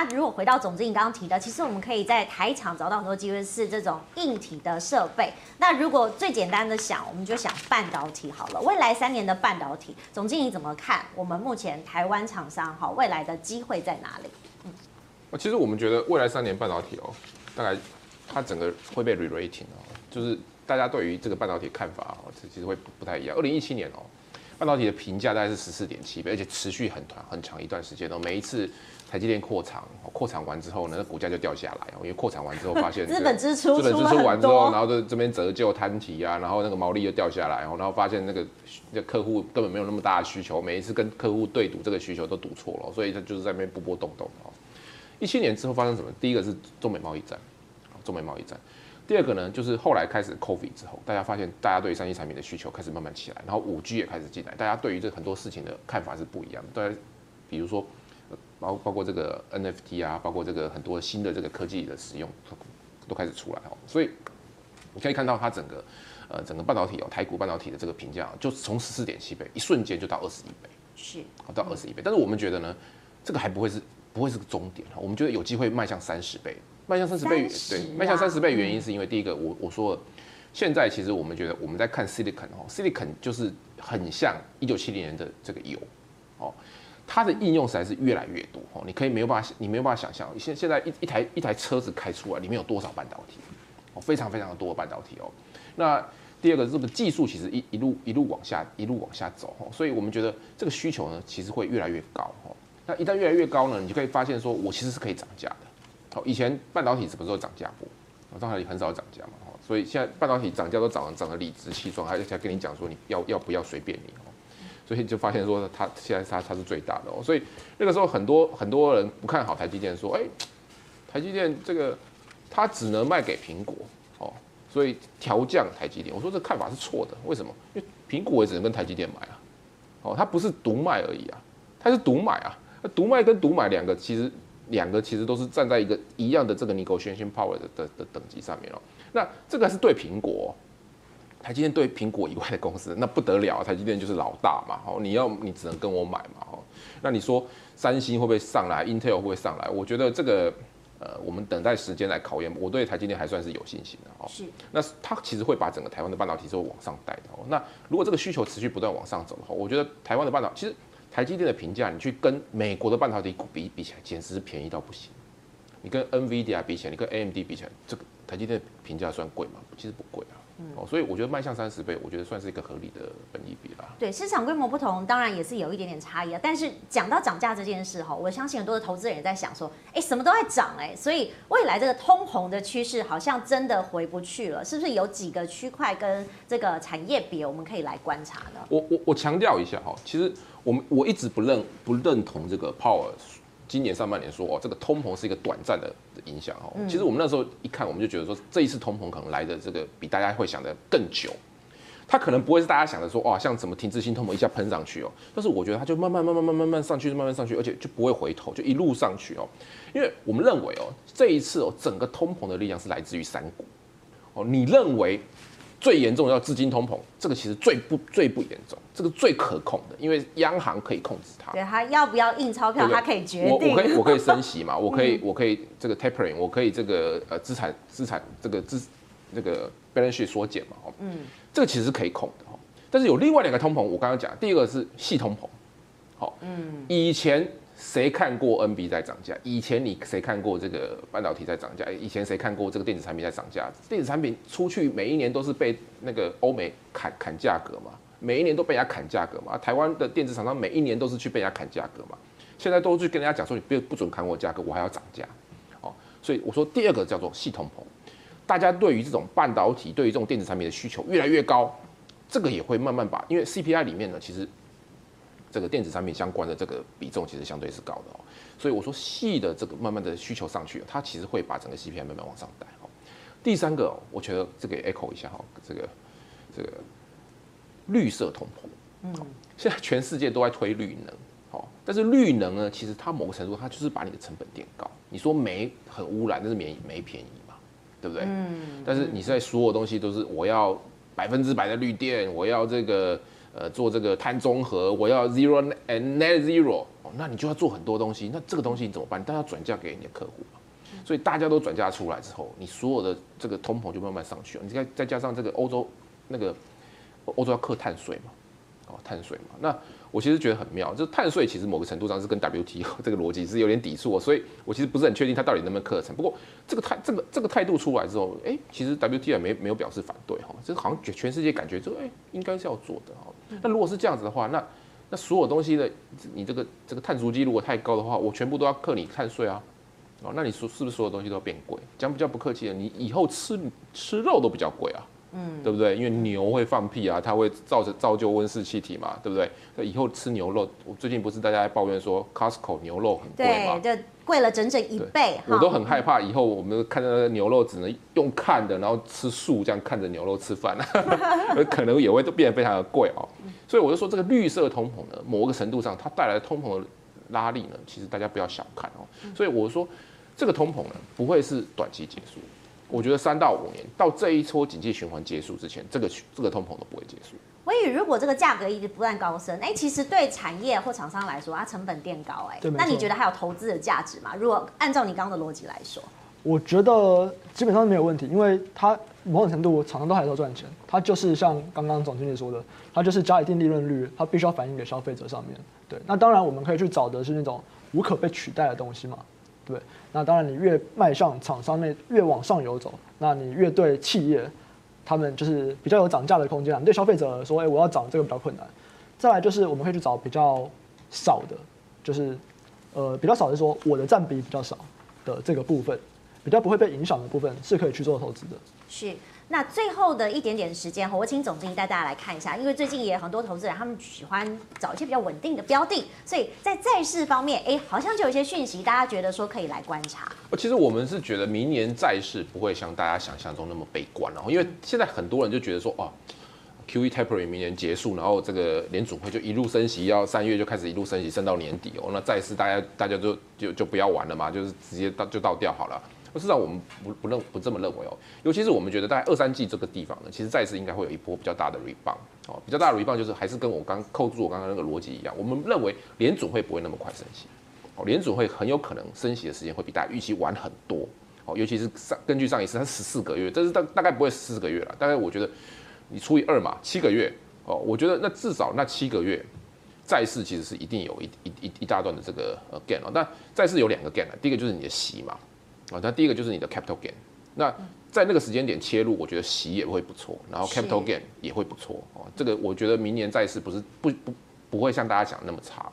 那如果回到总经理刚刚提的，其实我们可以在台厂找到很多机会是这种硬体的设备。那如果最简单的想，我们就想半导体好了。未来三年的半导体，总经理怎么看？我们目前台湾厂商哈，未来的机会在哪里？嗯，其实我们觉得未来三年半导体哦，大概它整个会被 re-rating 哦，就是大家对于这个半导体看法哦，其实会不太一样。二零一七年哦。半导体的评价大概是十四点七倍，而且持续很长很长一段时间哦。每一次台积电扩厂，扩厂完之后呢，那股价就掉下来哦，因为扩厂完之后发现 资本支出，资本支出完之后，然后这这边折旧摊提啊，然后那个毛利又掉下来哦，然后发现那个那客户根本没有那么大的需求，每一次跟客户对赌这个需求都赌错了，所以他就是在那边波波动动哦。一七年之后发生什么？第一个是中美贸易战，中美贸易战。第二个呢，就是后来开始 COVID 之后，大家发现大家对于三 C 产品的需求开始慢慢起来，然后五 G 也开始进来，大家对于这很多事情的看法是不一样的。大家比如说，包包括这个 NFT 啊，包括这个很多新的这个科技的使用都开始出来哦。所以你可以看到它整个呃整个半导体哦，台股半导体的这个评价就从十四点七倍，一瞬间就到二十一倍，是到二十一倍。但是我们觉得呢，这个还不会是不会是个终点哈，我们觉得有机会迈向三十倍。迈向三十倍，对，迈向三十倍原因是因为第一个，我我说了，现在其实我们觉得我们在看 silicon 哦，silicon 就是很像一九七零年的这个油，哦，它的应用实在是越来越多哦，你可以没有办法，你没有办法想象，现现在一一台一台车子开出来里面有多少半导体，哦，非常非常的多的半导体哦。那第二个，这个技术其实一一路一路往下一路往下走哦，所以我们觉得这个需求呢，其实会越来越高哦。那一旦越来越高呢，你就可以发现说，我其实是可以涨价的。好，以前半导体什么时候涨价过？半导体很少涨价嘛，所以现在半导体涨价都涨涨得理直气壮，还才跟你讲说你要要不要随便你哦，所以就发现说它现在它它是最大的哦，所以那个时候很多很多人不看好台积电，说哎，台积电这个它只能卖给苹果哦，所以调降台积电，我说这看法是错的，为什么？因为苹果也只能跟台积电买啊，哦，它不是独卖而已啊，它是独买啊，那独卖跟独买两个其实。两个其实都是站在一个一样的这个 negotiation power 的的的等级上面哦。那这个是对苹果，台积电对苹果以外的公司，那不得了，台积电就是老大嘛。哦，你要你只能跟我买嘛。哦，那你说三星会不会上来？Intel 会不会上来？我觉得这个呃，我们等待时间来考验。我对台积电还算是有信心的哦。是。那它其实会把整个台湾的半导体是会往上带的哦。那如果这个需求持续不断往上走的话，我觉得台湾的半导其实。台积电的评价，你去跟美国的半导体股比比起来，简直是便宜到不行。你跟 NVIDIA 比起来，你跟 AMD 比起来，这个台积电的评价算贵吗？其实不贵啊。哦，所以我觉得迈向三十倍，我觉得算是一个合理的本益比啦。对，市场规模不同，当然也是有一点点差异啊。但是讲到涨价这件事哈，我相信很多的投资人也在想说，哎，什么都在涨哎，所以未来这个通膨的趋势好像真的回不去了，是不是有几个区块跟这个产业别我们可以来观察呢？我我我强调一下哈，其实我们我一直不认不认同这个 Power。今年上半年说哦，这个通膨是一个短暂的影响哦。其实我们那时候一看，我们就觉得说，这一次通膨可能来的这个比大家会想的更久，它可能不会是大家想的说哇，像什么停滞性通膨一下喷上去哦。但是我觉得它就慢慢慢慢慢慢慢上去，慢慢上去，而且就不会回头，就一路上去哦。因为我们认为哦，这一次哦，整个通膨的力量是来自于三股哦。你认为？最严重的叫资金通膨，这个其实最不最不严重，这个最可控的，因为央行可以控制它。对，它要不要印钞票，它可以决定。我我可以我可以升息嘛，我可以我可以这个 tapering，我可以这个呃资产资产这个资这个 balance sheet 缩减嘛，哦，嗯，这个其实是可以控的哈。但是有另外两个通膨，我刚刚讲，第一个是系通膨，好，嗯，以前。谁看过 NB 在涨价？以前你谁看过这个半导体在涨价？以前谁看过这个电子产品在涨价？电子产品出去每一年都是被那个欧美砍砍价格嘛，每一年都被人家砍价格嘛。台湾的电子厂商每一年都是去被人家砍价格嘛。现在都去跟人家讲说，你不不准砍我价格，我还要涨价。哦，所以我说第二个叫做系统膨，大家对于这种半导体，对于这种电子产品的需求越来越高，这个也会慢慢把，因为 CPI 里面呢，其实。这个电子产品相关的这个比重其实相对是高的哦，所以我说细的这个慢慢的需求上去，它其实会把整个 CPI 慢慢往上带哦。第三个，我觉得这个 echo 一下哈，这个这个绿色通膨，嗯，现在全世界都在推绿能，哦，但是绿能呢，其实它某个程度它就是把你的成本垫高。你说煤很污染，但是煤煤便宜嘛，对不对？嗯。但是你现在所有东西都是我要百分之百的绿电，我要这个。呃做这个碳中和，我要 zero and net zero，哦，那你就要做很多东西，那这个东西你怎么办？但要转嫁给你的客户，所以大家都转嫁出来之后，你所有的这个通膨就慢慢上去了。你再再加上这个欧洲那个欧洲要克碳税嘛，哦，碳税嘛，那。我其实觉得很妙，就是碳税其实某个程度上是跟 WTO 这个逻辑是有点抵触，所以我其实不是很确定它到底能不能课程。不过这个态这个这个态度出来之后，哎，其实 WTO 也没没有表示反对哈，这个好像全世界感觉就哎应该是要做的哈。那如果是这样子的话，那那所有东西的你这个这个碳足迹如果太高的话，我全部都要克你碳税啊，哦，那你说是不是所有东西都要变贵？讲比较不客气的，你以后吃吃肉都比较贵啊。嗯，对不对？因为牛会放屁啊，它会造成造就温室气体嘛，对不对？那以后吃牛肉，我最近不是大家在抱怨说 Costco 牛肉很贵嘛？对，就贵了整整一倍。我都很害怕，以后我们看到那个牛肉只能用看的，然后吃素这样看着牛肉吃饭，可能也会都变得非常的贵哦。所以我就说，这个绿色通膨呢，某个程度上它带来的通膨的拉力呢，其实大家不要小看哦。所以我说，这个通膨呢，不会是短期结束。我觉得三到五年到这一撮经济循环结束之前，这个这个通膨都不会结束。所以，如果这个价格一直不断高升，哎，其实对产业或厂商来说，它成本垫高，哎，那你觉得还有投资的价值吗？如果按照你刚刚的逻辑来说，我觉得基本上没有问题，因为它某种程度厂商都还是要赚钱，它就是像刚刚总经理说的，它就是加一定利润率，它必须要反映给消费者上面。对，那当然我们可以去找的是那种无可被取代的东西嘛。对，那当然，你越迈向厂商那越往上游走，那你越对企业，他们就是比较有涨价的空间啊。你对消费者说，哎，我要涨这个比较困难。再来就是我们会去找比较少的，就是呃比较少的说我的占比比较少的这个部分，比较不会被影响的部分是可以去做投资的。是。那最后的一点点时间，我请总经理带大家来看一下，因为最近也有很多投资人，他们喜欢找一些比较稳定的标的，所以在债市方面，哎，好像就有一些讯息，大家觉得说可以来观察。其实我们是觉得明年债市不会像大家想象中那么悲观，然后因为现在很多人就觉得说，哦，QE tapering 明年结束，然后这个联储会就一路升息，要三月就开始一路升息，升到年底哦，那债市大家大家就就就不要玩了嘛，就是直接到就倒掉好了。事实上，我们不不认不这么认为哦。尤其是我们觉得，在二三季这个地方呢，其实债市应该会有一波比较大的 rebound 哦。比较大的 rebound 就是还是跟我刚扣住我刚刚那个逻辑一样，我们认为联准会不会那么快升息哦，联准会很有可能升息的时间会比大家预期晚很多哦。尤其是上根据上一次它十四个月，这是大大概不会十四个月了，大概我觉得你除以二嘛，七个月哦，我觉得那至少那七个月债市其实是一定有一一一一大段的这个呃 gain 哦。但债市有两个 gain 啊，第一个就是你的息嘛。啊，那第一个就是你的 capital gain，那在那个时间点切入，我觉得息也会不错，然后 capital gain 也会不错哦。这个我觉得明年债市不是不不不会像大家讲那么差